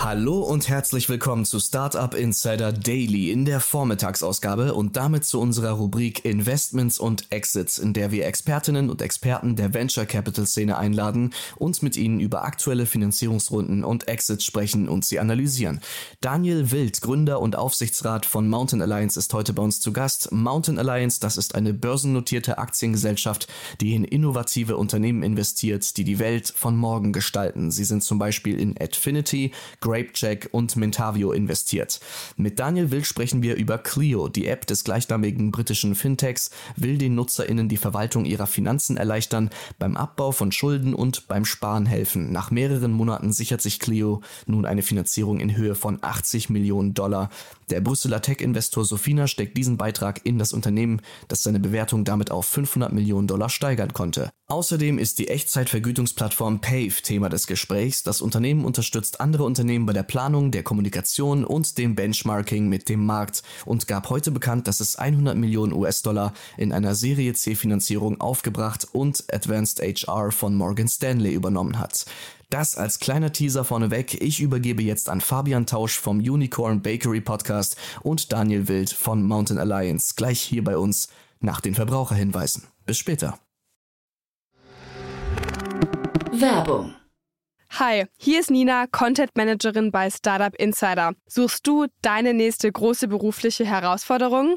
Hallo und herzlich willkommen zu Startup Insider Daily in der Vormittagsausgabe und damit zu unserer Rubrik Investments und Exits, in der wir Expertinnen und Experten der Venture Capital Szene einladen und mit ihnen über aktuelle Finanzierungsrunden und Exits sprechen und sie analysieren. Daniel Wild, Gründer und Aufsichtsrat von Mountain Alliance, ist heute bei uns zu Gast. Mountain Alliance, das ist eine börsennotierte Aktiengesellschaft, die in innovative Unternehmen investiert, die die Welt von morgen gestalten. Sie sind zum Beispiel in Adfinity, Grapecheck und Mentavio investiert. Mit Daniel Wild sprechen wir über Clio, die App des gleichnamigen britischen Fintechs, will den NutzerInnen die Verwaltung ihrer Finanzen erleichtern, beim Abbau von Schulden und beim Sparen helfen. Nach mehreren Monaten sichert sich Clio nun eine Finanzierung in Höhe von 80 Millionen Dollar. Der Brüsseler Tech-Investor Sofina steckt diesen Beitrag in das Unternehmen, das seine Bewertung damit auf 500 Millionen Dollar steigern konnte. Außerdem ist die Echtzeitvergütungsplattform Pave Thema des Gesprächs. Das Unternehmen unterstützt andere Unternehmen bei der Planung, der Kommunikation und dem Benchmarking mit dem Markt und gab heute bekannt, dass es 100 Millionen US-Dollar in einer Serie C-Finanzierung aufgebracht und Advanced HR von Morgan Stanley übernommen hat. Das als kleiner Teaser vorneweg. Ich übergebe jetzt an Fabian Tausch vom Unicorn Bakery Podcast und Daniel Wild von Mountain Alliance gleich hier bei uns nach den Verbraucherhinweisen. Bis später. Werbung. Hi, hier ist Nina, Content Managerin bei Startup Insider. Suchst du deine nächste große berufliche Herausforderung?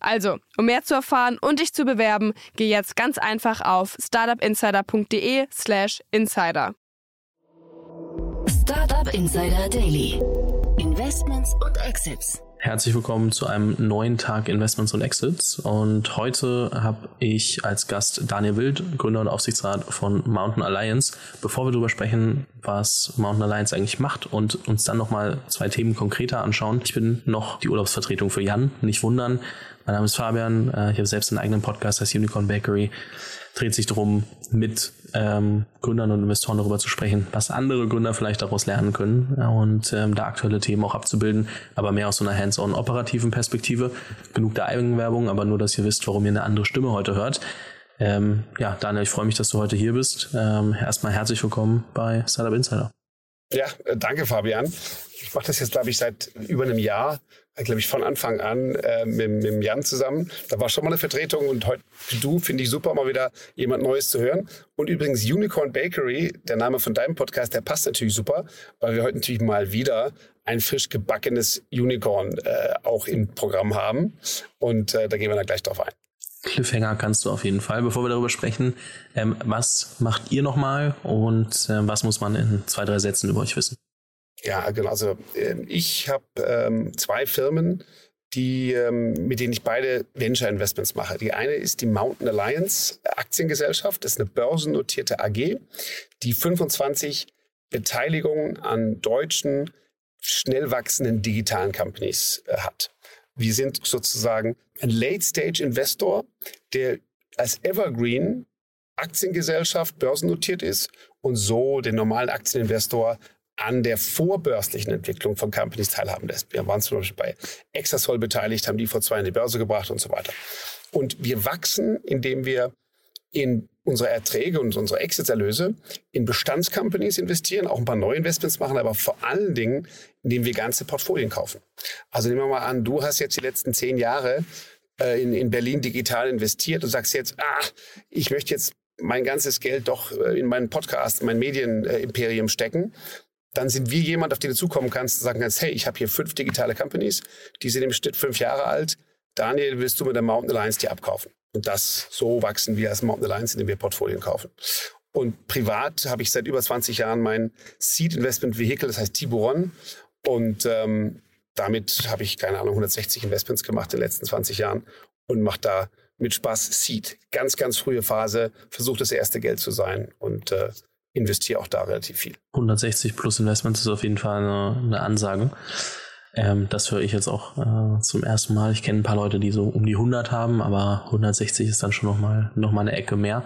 Also, um mehr zu erfahren und dich zu bewerben, geh jetzt ganz einfach auf startupinsider.de/slash insider. Startup Insider Daily. Investments und Exits. Herzlich willkommen zu einem neuen Tag Investments und Exits. Und heute habe ich als Gast Daniel Wild, Gründer und Aufsichtsrat von Mountain Alliance. Bevor wir darüber sprechen, was Mountain Alliance eigentlich macht und uns dann nochmal zwei Themen konkreter anschauen. Ich bin noch die Urlaubsvertretung für Jan, nicht wundern. Mein Name ist Fabian, äh, ich habe selbst einen eigenen Podcast, das Unicorn Bakery. Dreht sich darum, mit ähm, Gründern und Investoren darüber zu sprechen, was andere Gründer vielleicht daraus lernen können und ähm, da aktuelle Themen auch abzubilden, aber mehr aus so einer hands-on operativen Perspektive. Genug der Eigenwerbung, aber nur, dass ihr wisst, warum ihr eine andere Stimme heute hört. Ähm, ja, Daniel, ich freue mich, dass du heute hier bist. Ähm, erstmal herzlich willkommen bei Startup Insider. Ja, äh, danke Fabian. Ich mache das jetzt, glaube ich, seit über einem Jahr, äh, glaube ich, von Anfang an äh, mit, mit Jan zusammen. Da war schon mal eine Vertretung und heute du finde ich super, mal wieder jemand Neues zu hören. Und übrigens Unicorn Bakery, der Name von deinem Podcast, der passt natürlich super, weil wir heute natürlich mal wieder ein frisch gebackenes Unicorn äh, auch im Programm haben. Und äh, da gehen wir dann gleich drauf ein. Cliffhanger kannst du auf jeden Fall. Bevor wir darüber sprechen, ähm, was macht ihr nochmal und äh, was muss man in zwei, drei Sätzen über euch wissen? Ja, genau. Also äh, ich habe ähm, zwei Firmen, die, ähm, mit denen ich beide Venture Investments mache. Die eine ist die Mountain Alliance Aktiengesellschaft. Das ist eine börsennotierte AG, die 25 Beteiligungen an deutschen, schnell wachsenden digitalen Companies äh, hat. Wir sind sozusagen ein Late-Stage-Investor, der als Evergreen Aktiengesellschaft börsennotiert ist und so den normalen Aktieninvestor an der vorbörslichen Entwicklung von Companies teilhaben lässt. Wir waren zum Beispiel bei Exasol beteiligt, haben die vor zwei in die Börse gebracht und so weiter. Und wir wachsen, indem wir in unsere Erträge und unsere Exit-Erlöse in Bestandscompanies investieren, auch ein paar Neuinvestments machen, aber vor allen Dingen, indem wir ganze Portfolien kaufen. Also nehmen wir mal an, du hast jetzt die letzten zehn Jahre äh, in, in Berlin digital investiert und sagst jetzt, ah, ich möchte jetzt mein ganzes Geld doch äh, in meinen Podcast, mein Medienimperium stecken dann sind wir jemand, auf den du zukommen kannst und sagen kannst, hey, ich habe hier fünf digitale Companies, die sind im Schnitt fünf Jahre alt. Daniel, willst du mit der Mountain Alliance die abkaufen? Und das so wachsen wir als Mountain Alliance, indem wir Portfolien kaufen. Und privat habe ich seit über 20 Jahren mein Seed Investment Vehicle, das heißt Tiburon. Und ähm, damit habe ich, keine Ahnung, 160 Investments gemacht in den letzten 20 Jahren und mache da mit Spaß Seed. Ganz, ganz frühe Phase, versuche das erste Geld zu sein und äh, investiere auch da relativ viel. 160 plus Investments ist auf jeden Fall eine, eine Ansage. Ähm, das höre ich jetzt auch äh, zum ersten Mal. Ich kenne ein paar Leute, die so um die 100 haben, aber 160 ist dann schon nochmal noch mal eine Ecke mehr.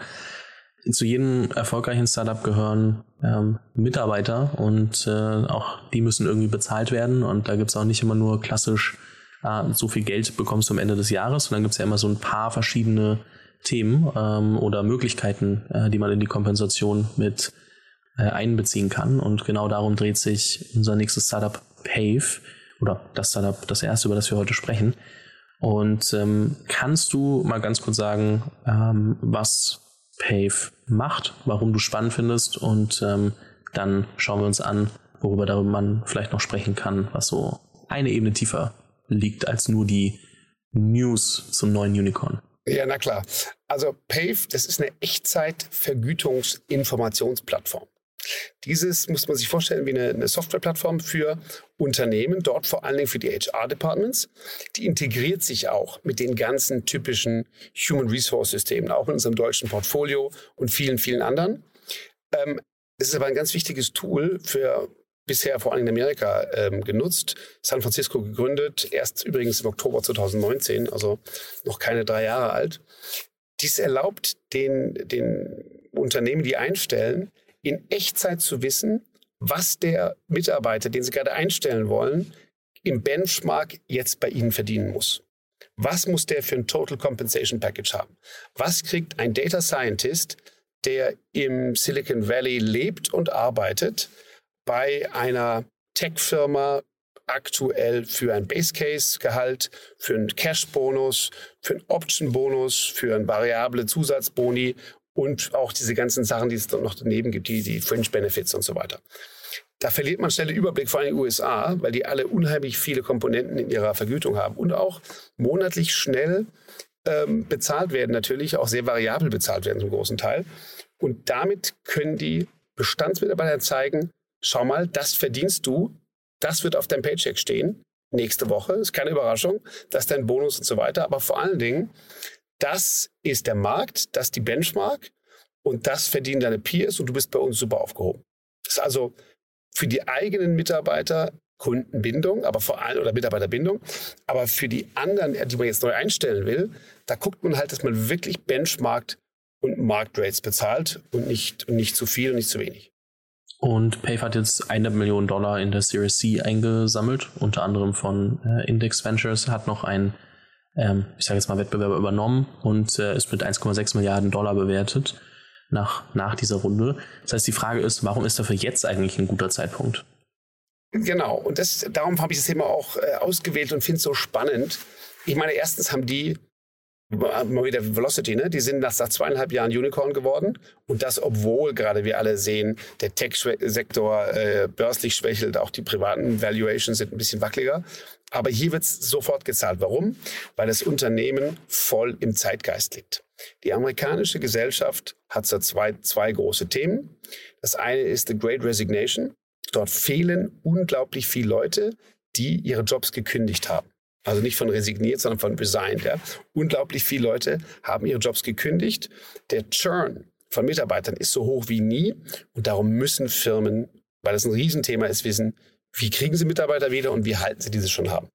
Zu jedem erfolgreichen Startup gehören ähm, Mitarbeiter und äh, auch die müssen irgendwie bezahlt werden. Und da gibt es auch nicht immer nur klassisch, äh, so viel Geld bekommst du am Ende des Jahres, sondern gibt es ja immer so ein paar verschiedene Themen ähm, oder Möglichkeiten, äh, die man in die Kompensation mit äh, einbeziehen kann. Und genau darum dreht sich unser nächstes Startup Pave oder das Startup, das erste, über das wir heute sprechen. Und ähm, kannst du mal ganz kurz sagen, ähm, was Pave macht, warum du spannend findest und ähm, dann schauen wir uns an, worüber darüber man vielleicht noch sprechen kann, was so eine Ebene tiefer liegt als nur die News zum neuen Unicorn. Ja, na klar. Also Pave, das ist eine Echtzeit-Vergütungsinformationsplattform. Dieses muss man sich vorstellen wie eine, eine Softwareplattform für Unternehmen, dort vor allen Dingen für die HR-Departments. Die integriert sich auch mit den ganzen typischen Human Resource-Systemen, auch in unserem deutschen Portfolio und vielen, vielen anderen. Ähm, es ist aber ein ganz wichtiges Tool für bisher vor allem in Amerika ähm, genutzt. San Francisco gegründet, erst übrigens im Oktober 2019, also noch keine drei Jahre alt. Dies erlaubt den, den Unternehmen, die einstellen, in Echtzeit zu wissen, was der Mitarbeiter, den Sie gerade einstellen wollen, im Benchmark jetzt bei Ihnen verdienen muss. Was muss der für ein Total Compensation Package haben? Was kriegt ein Data Scientist, der im Silicon Valley lebt und arbeitet, bei einer Tech-Firma aktuell für ein Base Case Gehalt, für einen Cash Bonus, für einen Option Bonus, für einen variable Zusatzboni und auch diese ganzen Sachen, die es noch daneben gibt, die, die Fringe Benefits und so weiter. Da verliert man schnell den Überblick vor allem in den USA, weil die alle unheimlich viele Komponenten in ihrer Vergütung haben und auch monatlich schnell ähm, bezahlt werden, natürlich auch sehr variabel bezahlt werden zum großen Teil. Und damit können die Bestandsmitarbeiter zeigen, schau mal, das verdienst du, das wird auf deinem Paycheck stehen nächste Woche. Ist keine Überraschung, das ist dein Bonus und so weiter. Aber vor allen Dingen, das ist der Markt, das ist die Benchmark und das verdienen deine Peers und du bist bei uns super aufgehoben. Das ist also für die eigenen Mitarbeiter Kundenbindung, aber vor allem oder Mitarbeiterbindung, aber für die anderen, die man jetzt neu einstellen will, da guckt man halt, dass man wirklich benchmarkt und Marktrates bezahlt und nicht, und nicht zu viel und nicht zu wenig. Und Pave hat jetzt eine Million Dollar in der Series C eingesammelt, unter anderem von äh, Index Ventures, hat noch ein ähm, ich sage jetzt mal, Wettbewerber übernommen und äh, ist mit 1,6 Milliarden Dollar bewertet nach, nach dieser Runde. Das heißt, die Frage ist, warum ist dafür jetzt eigentlich ein guter Zeitpunkt? Genau, und das, darum habe ich das Thema auch äh, ausgewählt und finde es so spannend. Ich meine, erstens haben die mal wieder Velocity, ne? Die sind nach, nach zweieinhalb Jahren Unicorn geworden. Und das, obwohl gerade wir alle sehen, der Tech-Sektor äh, börslich schwächelt, auch die privaten Valuations sind ein bisschen wackeliger. Aber hier wird es sofort gezahlt. Warum? Weil das Unternehmen voll im Zeitgeist liegt. Die amerikanische Gesellschaft hat so zwei, zwei große Themen. Das eine ist The Great Resignation. Dort fehlen unglaublich viele Leute, die ihre Jobs gekündigt haben. Also nicht von resigniert, sondern von resigned. Ja. Unglaublich viele Leute haben ihre Jobs gekündigt. Der Churn von Mitarbeitern ist so hoch wie nie. Und darum müssen Firmen, weil das ein Riesenthema ist, wissen, wie kriegen sie Mitarbeiter wieder und wie halten sie diese schon haben.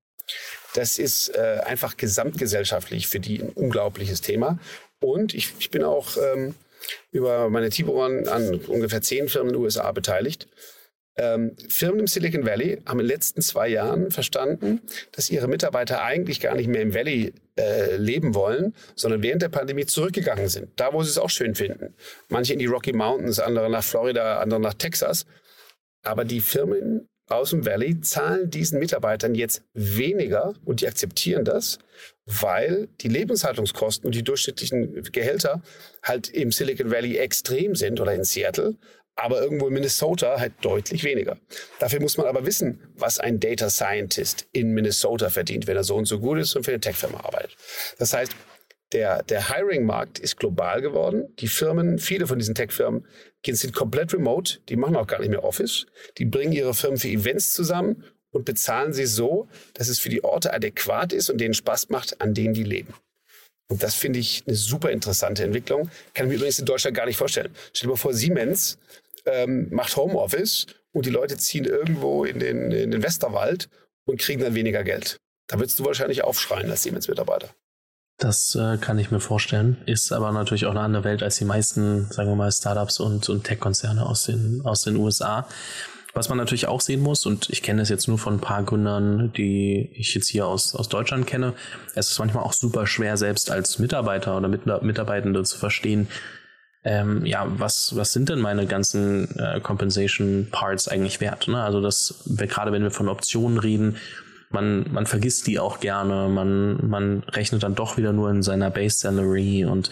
Das ist äh, einfach gesamtgesellschaftlich für die ein unglaubliches Thema. Und ich, ich bin auch ähm, über meine Tiburon an ungefähr zehn Firmen in den USA beteiligt. Ähm, Firmen im Silicon Valley haben in den letzten zwei Jahren verstanden, dass ihre Mitarbeiter eigentlich gar nicht mehr im Valley äh, leben wollen, sondern während der Pandemie zurückgegangen sind. Da, wo sie es auch schön finden. Manche in die Rocky Mountains, andere nach Florida, andere nach Texas. Aber die Firmen aus dem Valley zahlen diesen Mitarbeitern jetzt weniger und die akzeptieren das, weil die Lebenshaltungskosten und die durchschnittlichen Gehälter halt im Silicon Valley extrem sind oder in Seattle, aber irgendwo in Minnesota halt deutlich weniger. Dafür muss man aber wissen, was ein Data Scientist in Minnesota verdient, wenn er so und so gut ist und für eine Tech-Firma arbeitet. Das heißt, der, der Hiring-Markt ist global geworden. Die Firmen, viele von diesen Tech-Firmen, sind komplett remote. Die machen auch gar nicht mehr Office. Die bringen ihre Firmen für Events zusammen und bezahlen sie so, dass es für die Orte adäquat ist und denen Spaß macht, an denen die leben. Und das finde ich eine super interessante Entwicklung. Kann ich mir übrigens in Deutschland gar nicht vorstellen. Stell dir mal vor, Siemens ähm, macht Homeoffice und die Leute ziehen irgendwo in den, in den Westerwald und kriegen dann weniger Geld. Da würdest du wahrscheinlich aufschreien als Siemens-Mitarbeiter. Das äh, kann ich mir vorstellen. Ist aber natürlich auch eine andere Welt als die meisten, sagen wir mal, Startups und, und Tech-Konzerne aus den, aus den USA. Was man natürlich auch sehen muss, und ich kenne es jetzt nur von ein paar Gründern, die ich jetzt hier aus, aus Deutschland kenne, es ist manchmal auch super schwer, selbst als Mitarbeiter oder Mit Mitarbeitende zu verstehen, ähm, ja, was, was sind denn meine ganzen äh, Compensation Parts eigentlich wert? Ne? Also das, gerade wenn wir von Optionen reden, man, man vergisst die auch gerne, man, man rechnet dann doch wieder nur in seiner Base Salary und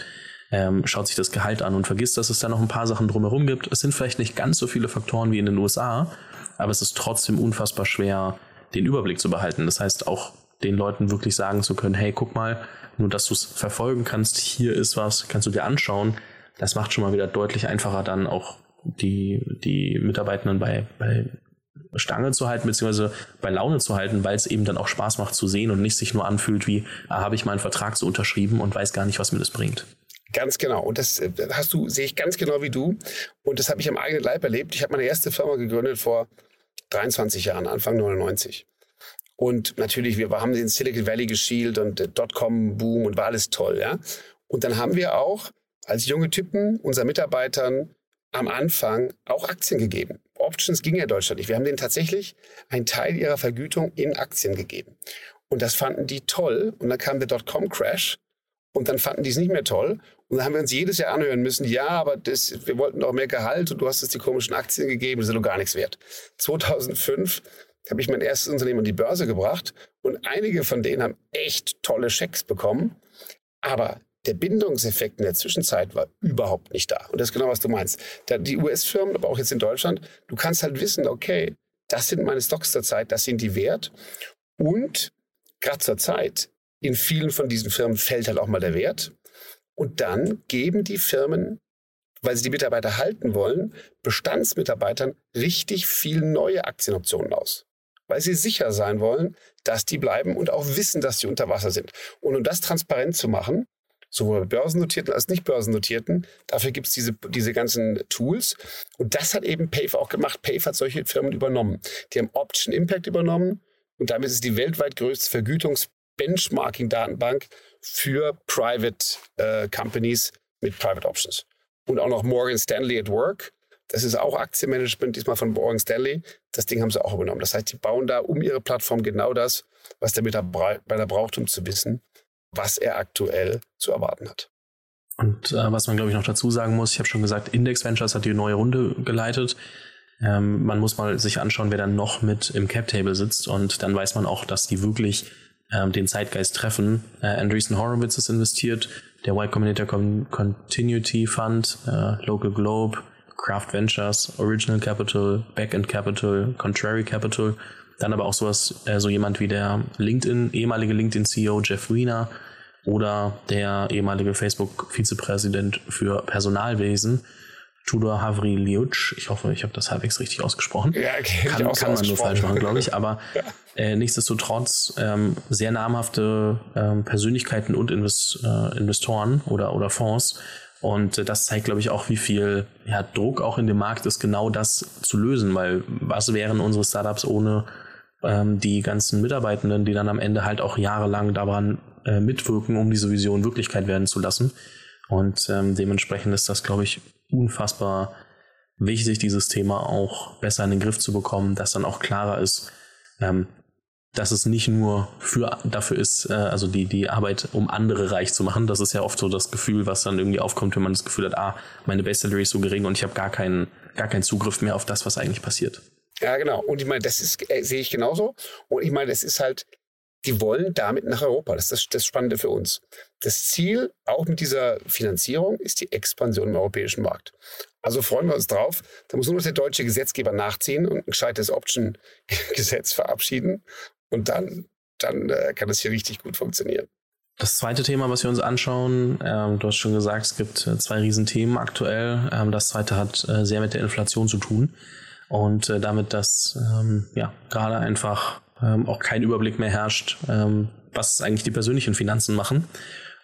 ähm, schaut sich das Gehalt an und vergisst, dass es da noch ein paar Sachen drumherum gibt. Es sind vielleicht nicht ganz so viele Faktoren wie in den USA, aber es ist trotzdem unfassbar schwer, den Überblick zu behalten. Das heißt, auch den Leuten wirklich sagen zu können, hey, guck mal, nur dass du es verfolgen kannst, hier ist was, kannst du dir anschauen. Das macht schon mal wieder deutlich einfacher, dann auch die, die Mitarbeitenden bei, bei Stange zu halten, beziehungsweise bei Laune zu halten, weil es eben dann auch Spaß macht zu sehen und nicht sich nur anfühlt wie, ah, habe ich meinen Vertrag so unterschrieben und weiß gar nicht, was mir das bringt. Ganz genau. Und das äh, hast du, sehe ich ganz genau wie du. Und das habe ich am eigenen Leib erlebt. Ich habe meine erste Firma gegründet vor 23 Jahren, Anfang 99. Und natürlich, wir haben in Silicon Valley geschielt und äh, Dotcom-Boom und war alles toll, ja. Und dann haben wir auch als junge Typen unseren Mitarbeitern am Anfang auch Aktien gegeben. Options ging ja Deutschland nicht. Wir haben denen tatsächlich einen Teil ihrer Vergütung in Aktien gegeben. Und das fanden die toll. Und dann kam der Dotcom-Crash. Und dann fanden die es nicht mehr toll. Und dann haben wir uns jedes Jahr anhören müssen, ja, aber das, wir wollten doch mehr Gehalt und du hast uns die komischen Aktien gegeben, das ist doch gar nichts wert. 2005 habe ich mein erstes Unternehmen an die Börse gebracht und einige von denen haben echt tolle Schecks bekommen. Aber der Bindungseffekt in der Zwischenzeit war überhaupt nicht da. Und das ist genau, was du meinst. die US-Firmen, aber auch jetzt in Deutschland, du kannst halt wissen, okay, das sind meine Stocks zur Zeit, das sind die wert. Und gerade zur Zeit, in vielen von diesen Firmen fällt halt auch mal der Wert. Und dann geben die Firmen, weil sie die Mitarbeiter halten wollen, Bestandsmitarbeitern richtig viel neue Aktienoptionen aus. Weil sie sicher sein wollen, dass die bleiben und auch wissen, dass sie unter Wasser sind. Und um das transparent zu machen, sowohl börsennotierten als nicht börsennotierten. Dafür gibt es diese, diese ganzen Tools. Und das hat eben Pave auch gemacht. Pave hat solche Firmen übernommen. Die haben Option Impact übernommen und damit ist es die weltweit größte Vergütungs-Benchmarking-Datenbank für Private äh, Companies mit Private Options. Und auch noch Morgan Stanley at Work. Das ist auch Aktienmanagement, diesmal von Morgan Stanley. Das Ding haben sie auch übernommen. Das heißt, die bauen da um ihre Plattform genau das, was der Mitarbeiter braucht, um zu wissen, was er aktuell zu erwarten hat. Und äh, was man, glaube ich, noch dazu sagen muss, ich habe schon gesagt, Index Ventures hat die neue Runde geleitet. Ähm, man muss mal sich anschauen, wer dann noch mit im Cap Table sitzt und dann weiß man auch, dass die wirklich ähm, den Zeitgeist treffen. Äh, Andreessen Horowitz ist investiert, der Y Combinator Con Continuity Fund, äh, Local Globe, Craft Ventures, Original Capital, Backend Capital, Contrary Capital dann aber auch sowas, äh, so jemand wie der LinkedIn, ehemalige LinkedIn-CEO Jeff Wiener oder der ehemalige Facebook-Vizepräsident für Personalwesen, Tudor Havri Liuc. Ich hoffe, ich habe das halbwegs richtig ausgesprochen. Ja, okay, kann, kann man nur falsch machen, glaube ich. Aber ja. äh, nichtsdestotrotz ähm, sehr namhafte ähm, Persönlichkeiten und Invest, äh, Investoren oder, oder Fonds. Und äh, das zeigt, glaube ich, auch, wie viel ja, Druck auch in dem Markt ist, genau das zu lösen. Weil was wären unsere Startups ohne ähm, die ganzen Mitarbeitenden, die dann am Ende halt auch jahrelang daran äh, mitwirken, um diese Vision Wirklichkeit werden zu lassen. Und ähm, dementsprechend ist das, glaube ich, unfassbar wichtig, dieses Thema auch besser in den Griff zu bekommen, dass dann auch klarer ist, ähm, dass es nicht nur für dafür ist, äh, also die, die Arbeit, um andere reich zu machen. Das ist ja oft so das Gefühl, was dann irgendwie aufkommt, wenn man das Gefühl hat, ah, meine Base Salary ist so gering und ich habe gar keinen, gar keinen Zugriff mehr auf das, was eigentlich passiert. Ja, genau. Und ich meine, das ist, äh, sehe ich genauso. Und ich meine, das ist halt, die wollen damit nach Europa. Das ist das, das Spannende für uns. Das Ziel, auch mit dieser Finanzierung, ist die Expansion im europäischen Markt. Also freuen wir uns drauf. Da muss nur noch der deutsche Gesetzgeber nachziehen und ein gescheites Option-Gesetz verabschieden. Und dann, dann äh, kann das hier richtig gut funktionieren. Das zweite Thema, was wir uns anschauen, ähm, du hast schon gesagt, es gibt äh, zwei Riesenthemen aktuell. Ähm, das zweite hat äh, sehr mit der Inflation zu tun und äh, damit, dass ähm, ja gerade einfach ähm, auch kein Überblick mehr herrscht, ähm, was eigentlich die persönlichen Finanzen machen.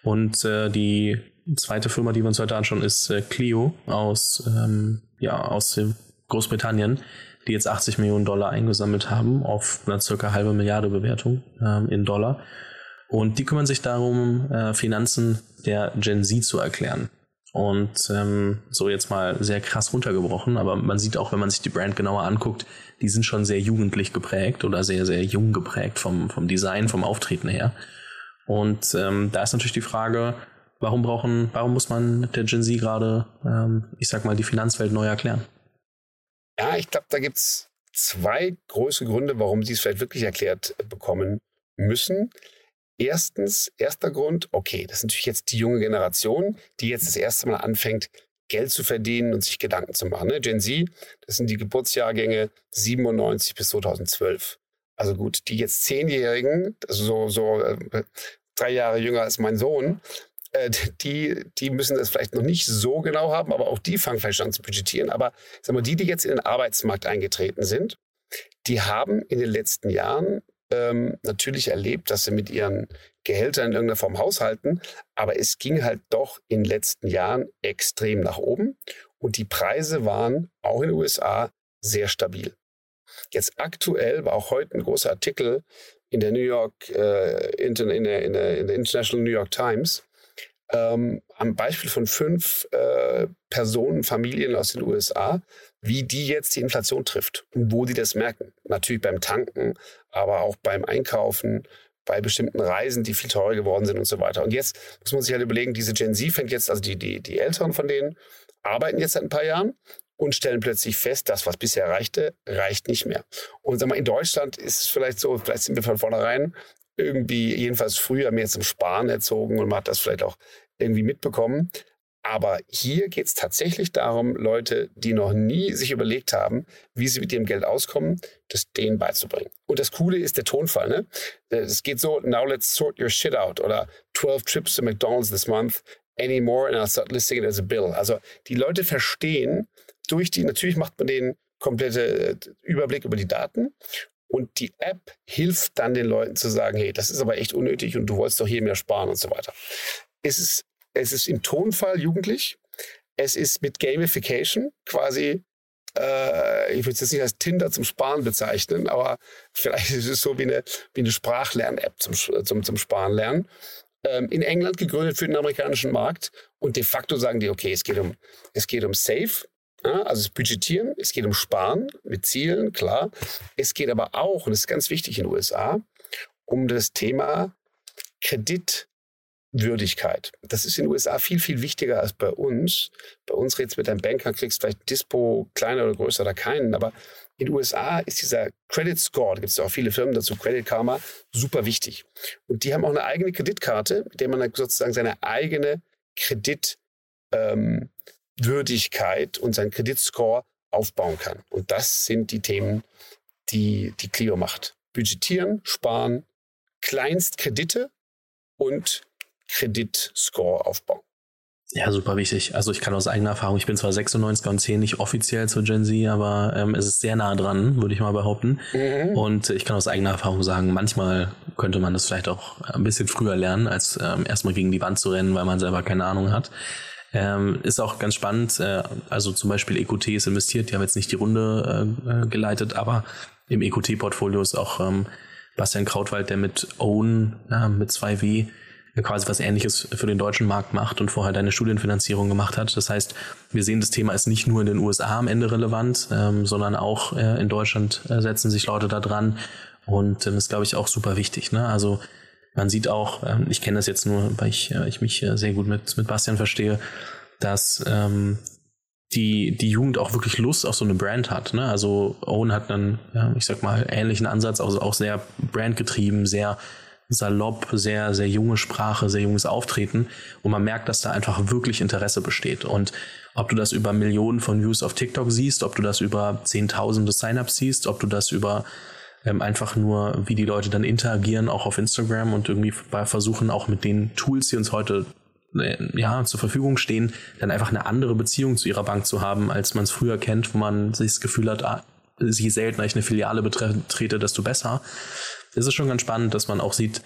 Und äh, die zweite Firma, die wir uns heute anschauen, ist äh, Clio aus ähm, ja aus Großbritannien, die jetzt 80 Millionen Dollar eingesammelt haben auf einer circa halbe Milliarde Bewertung ähm, in Dollar und die kümmern sich darum, äh, Finanzen der Gen Z zu erklären. Und ähm, so jetzt mal sehr krass runtergebrochen, aber man sieht auch, wenn man sich die Brand genauer anguckt, die sind schon sehr jugendlich geprägt oder sehr, sehr jung geprägt vom, vom Design, vom Auftreten her. Und ähm, da ist natürlich die Frage, warum brauchen, warum muss man der Gen Z gerade, ähm, ich sag mal, die Finanzwelt neu erklären? Ja, ich glaube, da gibt's zwei große Gründe, warum sie es vielleicht wirklich erklärt bekommen müssen. Erstens, erster Grund, okay, das ist natürlich jetzt die junge Generation, die jetzt das erste Mal anfängt, Geld zu verdienen und sich Gedanken zu machen. Ne? Gen Z, das sind die Geburtsjahrgänge 97 bis 2012. Also gut, die jetzt Zehnjährigen, also so, so äh, drei Jahre jünger als mein Sohn, äh, die, die müssen das vielleicht noch nicht so genau haben, aber auch die fangen vielleicht an zu budgetieren. Aber sag mal, die, die jetzt in den Arbeitsmarkt eingetreten sind, die haben in den letzten Jahren ähm, natürlich erlebt, dass sie mit ihren Gehältern in irgendeiner Form haushalten, aber es ging halt doch in den letzten Jahren extrem nach oben und die Preise waren auch in den USA sehr stabil. Jetzt aktuell war auch heute ein großer Artikel in der New York, äh, in, der, in, der, in der International New York Times, ähm, am Beispiel von fünf äh, Personen, Familien aus den USA, wie die jetzt die Inflation trifft und wo die das merken. Natürlich beim Tanken, aber auch beim Einkaufen, bei bestimmten Reisen, die viel teurer geworden sind und so weiter. Und jetzt muss man sich halt überlegen, diese Gen Z fängt jetzt, also die, die, die Älteren von denen, arbeiten jetzt seit ein paar Jahren und stellen plötzlich fest, das, was bisher reichte, reicht nicht mehr. Und sag mal, in Deutschland ist es vielleicht so, vielleicht sind wir von vornherein irgendwie jedenfalls früher mehr zum Sparen erzogen und man hat das vielleicht auch irgendwie mitbekommen. Aber hier geht es tatsächlich darum, Leute, die noch nie sich überlegt haben, wie sie mit ihrem Geld auskommen, das denen beizubringen. Und das Coole ist der Tonfall. Ne? Es geht so, now let's sort your shit out oder 12 trips to McDonald's this month, any more and I'll start listing it as a bill. Also die Leute verstehen durch die, natürlich macht man den komplette Überblick über die Daten und die App hilft dann den Leuten zu sagen, hey, das ist aber echt unnötig und du wolltest doch hier mehr sparen und so weiter. Es ist, es ist im Tonfall jugendlich. Es ist mit Gamification quasi, äh, ich würde es jetzt nicht als Tinder zum Sparen bezeichnen, aber vielleicht ist es so wie eine, wie eine Sprachlern-App zum, zum, zum Sparen lernen. Ähm, in England gegründet für den amerikanischen Markt und de facto sagen die, okay, es geht um, es geht um Safe, ja, also das Budgetieren, es geht um Sparen mit Zielen, klar. Es geht aber auch, und das ist ganz wichtig in den USA, um das Thema Kreditwürdigkeit. Das ist in den USA viel, viel wichtiger als bei uns. Bei uns redest du mit deinem Banker, kriegst vielleicht Dispo kleiner oder größer oder keinen. Aber in den USA ist dieser Credit Score, da gibt es auch viele Firmen dazu, Credit Karma, super wichtig. Und die haben auch eine eigene Kreditkarte, mit der man sozusagen seine eigene Kredit ähm, Würdigkeit und sein Kreditscore aufbauen kann. Und das sind die Themen, die die Clio macht. Budgetieren, sparen, Kleinstkredite und Kreditscore aufbauen. Ja, super wichtig. Also ich kann aus eigener Erfahrung, ich bin zwar 96er und 10 nicht offiziell zur Gen Z, aber ähm, es ist sehr nah dran, würde ich mal behaupten. Mhm. Und ich kann aus eigener Erfahrung sagen, manchmal könnte man das vielleicht auch ein bisschen früher lernen, als ähm, erstmal gegen die Wand zu rennen, weil man selber keine Ahnung hat. Ähm, ist auch ganz spannend. Äh, also zum Beispiel EQT ist investiert, die haben jetzt nicht die Runde äh, geleitet, aber im EQT-Portfolio ist auch ähm, Bastian Krautwald, der mit Own, ja, mit 2W, quasi was ähnliches für den deutschen Markt macht und vorher deine Studienfinanzierung gemacht hat. Das heißt, wir sehen, das Thema ist nicht nur in den USA am Ende relevant, ähm, sondern auch äh, in Deutschland äh, setzen sich Leute da dran. Und ähm, ist, glaube ich, auch super wichtig. Ne? Also man sieht auch, ähm, ich kenne das jetzt nur, weil ich, äh, ich mich äh, sehr gut mit, mit Bastian verstehe, dass ähm, die, die Jugend auch wirklich Lust auf so eine Brand hat. Ne? Also Owen hat einen, ja, ich sag mal, ähnlichen Ansatz, also auch sehr brandgetrieben, sehr salopp, sehr, sehr junge Sprache, sehr junges Auftreten. Und man merkt, dass da einfach wirklich Interesse besteht. Und ob du das über Millionen von Views auf TikTok siehst, ob du das über Zehntausende Sign-ups siehst, ob du das über ähm, einfach nur, wie die Leute dann interagieren, auch auf Instagram und irgendwie versuchen auch mit den Tools, die uns heute äh, ja, zur Verfügung stehen, dann einfach eine andere Beziehung zu ihrer Bank zu haben, als man es früher kennt, wo man sich das Gefühl hat, ah, je seltener ich eine Filiale betrete, desto besser. Es ist schon ganz spannend, dass man auch sieht,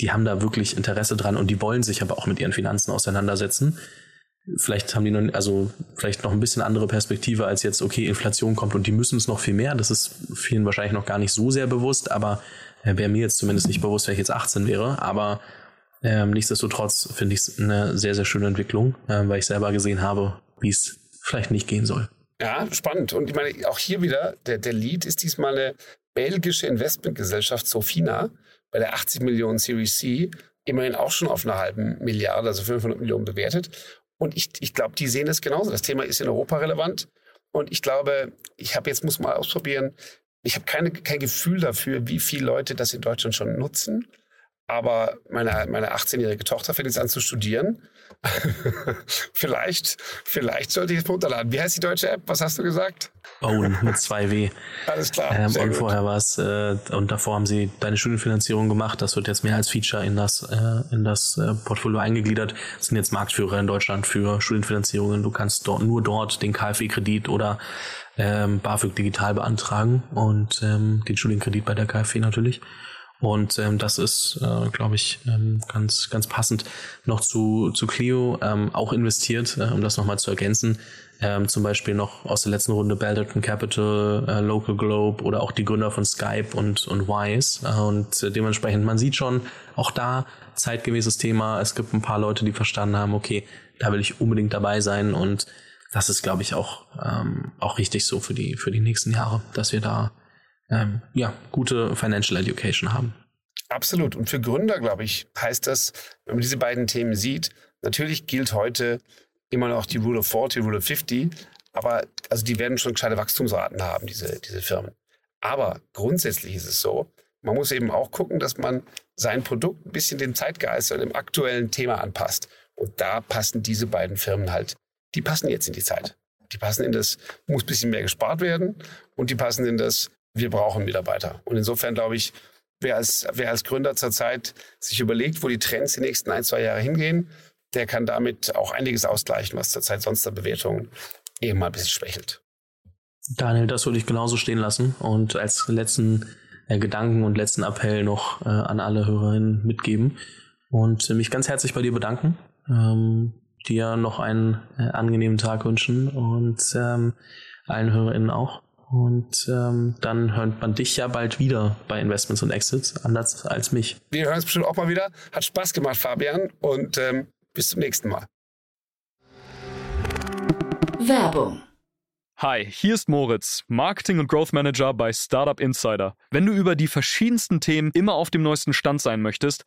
die haben da wirklich Interesse dran und die wollen sich aber auch mit ihren Finanzen auseinandersetzen. Vielleicht haben die noch, also vielleicht noch ein bisschen andere Perspektive als jetzt, okay, Inflation kommt und die müssen es noch viel mehr. Das ist vielen wahrscheinlich noch gar nicht so sehr bewusst, aber äh, wäre mir jetzt zumindest nicht bewusst, wenn ich jetzt 18 wäre. Aber ähm, nichtsdestotrotz finde ich es eine sehr, sehr schöne Entwicklung, äh, weil ich selber gesehen habe, wie es vielleicht nicht gehen soll. Ja, spannend. Und ich meine, auch hier wieder, der, der Lead ist diesmal eine belgische Investmentgesellschaft Sofina bei der 80 Millionen Series C immerhin auch schon auf einer halben Milliarde, also 500 Millionen bewertet. Und ich, ich glaube, die sehen es genauso. Das Thema ist in Europa relevant. Und ich glaube, ich habe jetzt, muss mal ausprobieren, ich habe kein Gefühl dafür, wie viele Leute das in Deutschland schon nutzen. Aber meine, meine 18-jährige Tochter fängt jetzt an zu studieren. vielleicht, vielleicht sollte ich es runterladen. Wie heißt die deutsche App? Was hast du gesagt? Own mit zwei W. Alles klar. Ähm, und gut. vorher war es, äh, und davor haben sie deine Studienfinanzierung gemacht. Das wird jetzt mehr als Feature in das, äh, in das äh, Portfolio eingegliedert. Das sind jetzt Marktführer in Deutschland für Studienfinanzierungen. Du kannst dort nur dort den KfW-Kredit oder ähm, BAföG digital beantragen und ähm, den Studienkredit bei der KfW natürlich. Und ähm, das ist, äh, glaube ich, ähm, ganz, ganz passend noch zu, zu Clio ähm, auch investiert, äh, um das nochmal zu ergänzen. Ähm, zum Beispiel noch aus der letzten Runde Balderton Capital, äh, Local Globe oder auch die Gründer von Skype und, und Wise. Äh, und äh, dementsprechend, man sieht schon, auch da zeitgemäßes Thema. Es gibt ein paar Leute, die verstanden haben, okay, da will ich unbedingt dabei sein und das ist, glaube ich, auch, ähm, auch richtig so für die, für die nächsten Jahre, dass wir da ähm, ja, gute Financial Education haben. Absolut. Und für Gründer, glaube ich, heißt das, wenn man diese beiden Themen sieht, natürlich gilt heute immer noch die Rule of 40, Rule of 50, aber also die werden schon gescheite Wachstumsraten haben, diese, diese Firmen. Aber grundsätzlich ist es so, man muss eben auch gucken, dass man sein Produkt ein bisschen dem Zeitgeist oder dem aktuellen Thema anpasst. Und da passen diese beiden Firmen halt, die passen jetzt in die Zeit. Die passen in das, muss ein bisschen mehr gespart werden und die passen in das, wir brauchen Mitarbeiter. Und insofern glaube ich, wer als, wer als Gründer zurzeit sich überlegt, wo die Trends die nächsten ein, zwei Jahre hingehen, der kann damit auch einiges ausgleichen, was zurzeit sonst der Bewertung eben mal ein bisschen schwächelt. Daniel, das würde ich genauso stehen lassen und als letzten äh, Gedanken und letzten Appell noch äh, an alle Hörerinnen mitgeben und äh, mich ganz herzlich bei dir bedanken, ähm, dir noch einen äh, angenehmen Tag wünschen und ähm, allen Hörerinnen auch. Und ähm, dann hört man dich ja bald wieder bei Investments und Exits, anders als mich. Wir hören uns bestimmt auch mal wieder. Hat Spaß gemacht, Fabian. Und ähm, bis zum nächsten Mal. Werbung Hi, hier ist Moritz, Marketing und Growth Manager bei Startup Insider. Wenn du über die verschiedensten Themen immer auf dem neuesten Stand sein möchtest,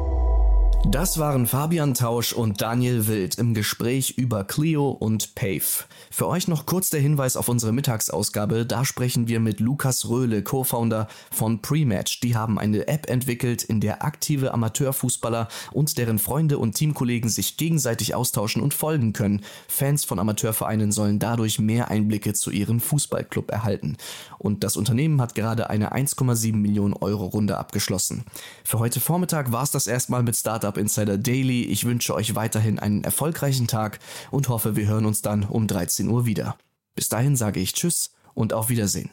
Das waren Fabian Tausch und Daniel Wild im Gespräch über Clio und Pave. Für euch noch kurz der Hinweis auf unsere Mittagsausgabe. Da sprechen wir mit Lukas Röhle, Co-Founder von Prematch. Die haben eine App entwickelt, in der aktive Amateurfußballer und deren Freunde und Teamkollegen sich gegenseitig austauschen und folgen können. Fans von Amateurvereinen sollen dadurch mehr Einblicke zu ihrem Fußballclub erhalten. Und das Unternehmen hat gerade eine 1,7 Millionen Euro Runde abgeschlossen. Für heute Vormittag war es das erstmal mit Startup Insider Daily. Ich wünsche euch weiterhin einen erfolgreichen Tag und hoffe, wir hören uns dann um 13 Uhr wieder. Bis dahin sage ich Tschüss und auf Wiedersehen.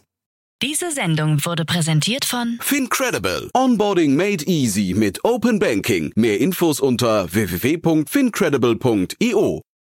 Diese Sendung wurde präsentiert von Fincredible. Onboarding made easy mit Open Banking. Mehr Infos unter www.fincredible.io.